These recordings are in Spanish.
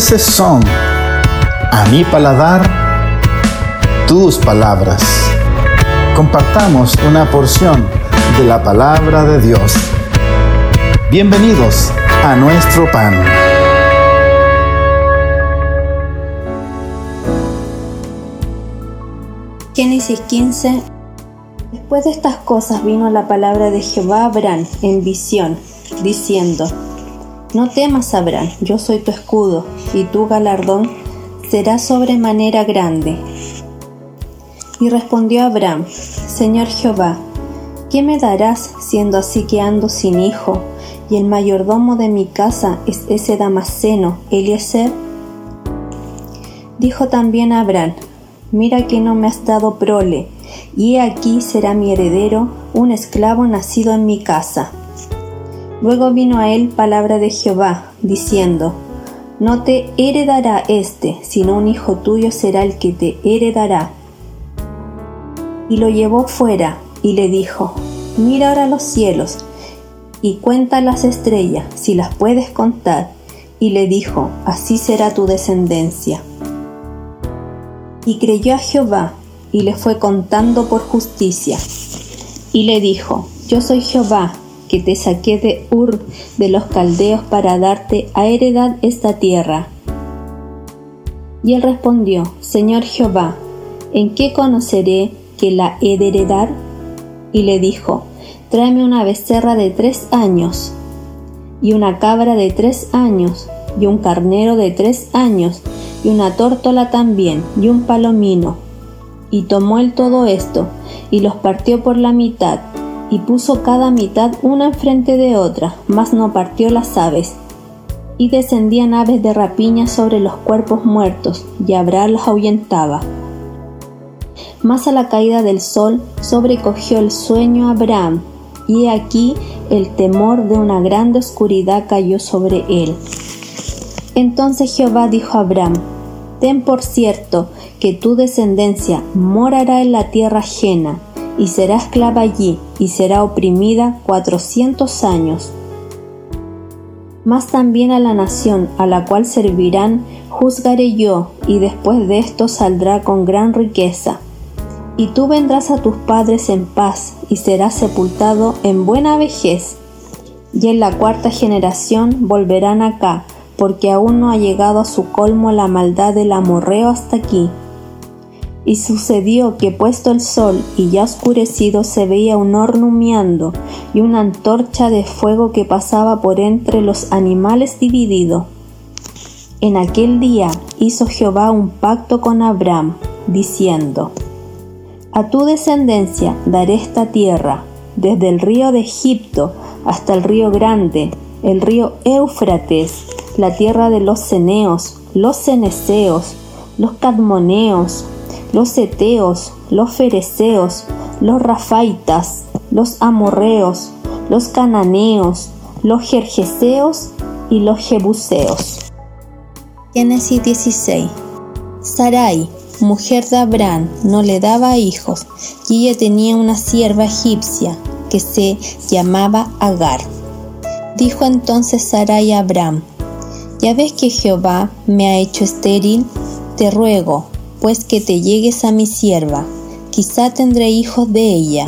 son a mi paladar tus palabras. Compartamos una porción de la palabra de Dios. Bienvenidos a nuestro pan. Génesis 15 Después de estas cosas vino la palabra de Jehová a Abraham en visión, diciendo, No temas, Abraham, yo soy tu escudo, y tu galardón será sobremanera grande. Y respondió Abraham, Señor Jehová, ¿qué me darás siendo así que ando sin hijo, y el mayordomo de mi casa es ese Damasceno, Eliezer? Dijo también Abraham, Mira que no me has dado prole, y he aquí será mi heredero un esclavo nacido en mi casa. Luego vino a él palabra de Jehová, diciendo, No te heredará éste, sino un hijo tuyo será el que te heredará. Y lo llevó fuera, y le dijo, Mira ahora los cielos, y cuenta las estrellas, si las puedes contar. Y le dijo, Así será tu descendencia. Y creyó a Jehová, y le fue contando por justicia. Y le dijo, Yo soy Jehová, que te saqué de Ur de los caldeos para darte a heredad esta tierra. Y él respondió, Señor Jehová, ¿en qué conoceré que la he de heredar? Y le dijo, Tráeme una becerra de tres años, y una cabra de tres años, y un carnero de tres años, y una tórtola también, y un palomino, y tomó él todo esto, y los partió por la mitad, y puso cada mitad una enfrente de otra, mas no partió las aves. Y descendían aves de rapiña sobre los cuerpos muertos, y Abraham las ahuyentaba. Mas a la caída del sol sobrecogió el sueño Abraham, y aquí el temor de una grande oscuridad cayó sobre él. Entonces Jehová dijo a Abraham, Ten por cierto que tu descendencia morará en la tierra ajena, y será esclava allí, y será oprimida cuatrocientos años. Mas también a la nación a la cual servirán juzgaré yo, y después de esto saldrá con gran riqueza. Y tú vendrás a tus padres en paz, y serás sepultado en buena vejez. Y en la cuarta generación volverán acá, porque aún no ha llegado a su colmo la maldad del amorreo hasta aquí. Y sucedió que puesto el sol y ya oscurecido se veía un horno humeando y una antorcha de fuego que pasaba por entre los animales dividido. En aquel día hizo Jehová un pacto con Abraham, diciendo, A tu descendencia daré esta tierra, desde el río de Egipto hasta el río grande, el río Éufrates, la tierra de los ceneos, los ceneseos, los cadmoneos, los eteos, los fereceos, los rafaitas, los amorreos, los cananeos, los jerjeseos y los jebuseos. Génesis 16. Sarai, mujer de Abraham, no le daba hijos, y ella tenía una sierva egipcia que se llamaba Agar. Dijo entonces Sarai a Abraham, Ya ves que Jehová me ha hecho estéril, te ruego, pues que te llegues a mi sierva, quizá tendré hijos de ella.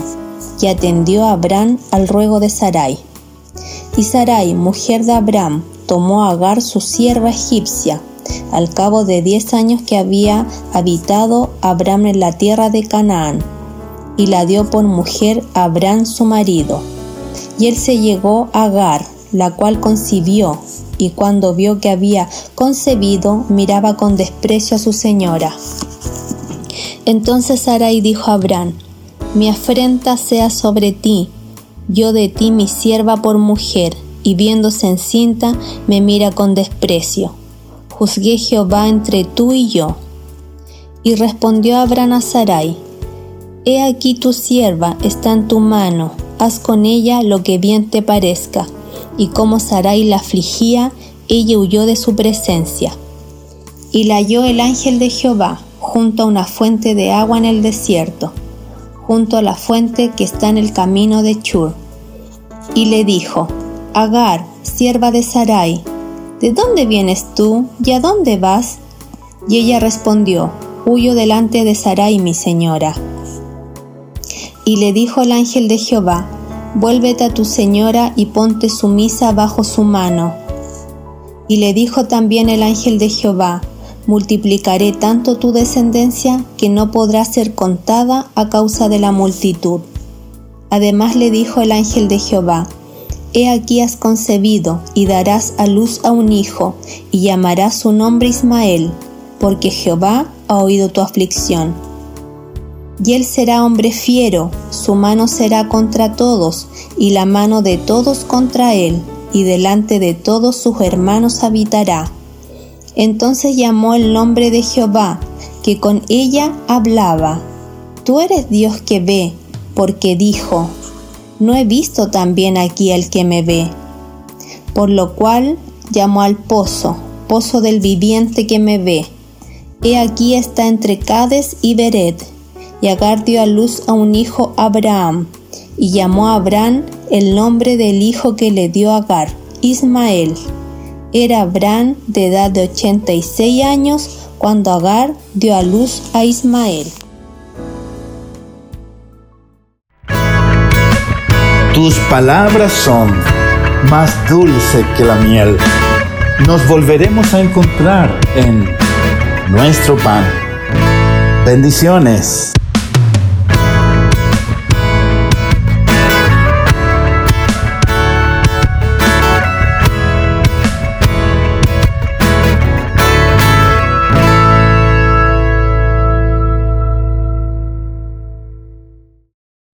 Y atendió a Abraham al ruego de Sarai. Y Sarai, mujer de Abraham, tomó a Agar su sierva egipcia, al cabo de diez años que había habitado Abraham en la tierra de Canaán, y la dio por mujer a Abraham su marido. Y él se llegó a Agar, la cual concibió, y cuando vio que había concebido, miraba con desprecio a su señora. Entonces Sarai dijo a Abraham, Mi afrenta sea sobre ti, yo de ti mi sierva por mujer, y viéndose encinta, me mira con desprecio. Juzgué Jehová entre tú y yo. Y respondió Abraham a Sarai, He aquí tu sierva está en tu mano, haz con ella lo que bien te parezca y como Sarai la afligía, ella huyó de su presencia. Y la halló el ángel de Jehová junto a una fuente de agua en el desierto, junto a la fuente que está en el camino de Chur. Y le dijo, Agar, sierva de Sarai, ¿De dónde vienes tú y a dónde vas? Y ella respondió, Huyo delante de Sarai, mi señora. Y le dijo el ángel de Jehová, Vuélvete a tu señora y ponte sumisa bajo su mano. Y le dijo también el ángel de Jehová, multiplicaré tanto tu descendencia que no podrá ser contada a causa de la multitud. Además le dijo el ángel de Jehová, He aquí has concebido y darás a luz a un hijo, y llamarás su nombre Ismael, porque Jehová ha oído tu aflicción. Y él será hombre fiero, su mano será contra todos, y la mano de todos contra él, y delante de todos sus hermanos habitará entonces llamó el nombre de Jehová, que con ella hablaba. Tú eres Dios que ve, porque dijo, no he visto también aquí al que me ve. Por lo cual llamó al pozo, pozo del viviente que me ve. He aquí está entre Cades y Beret. Y Agar dio a luz a un hijo Abraham, y llamó a Abraham el nombre del hijo que le dio Agar, Ismael. Era Abraham de edad de 86 años cuando Agar dio a luz a Ismael. Tus palabras son más dulce que la miel. Nos volveremos a encontrar en nuestro pan. Bendiciones.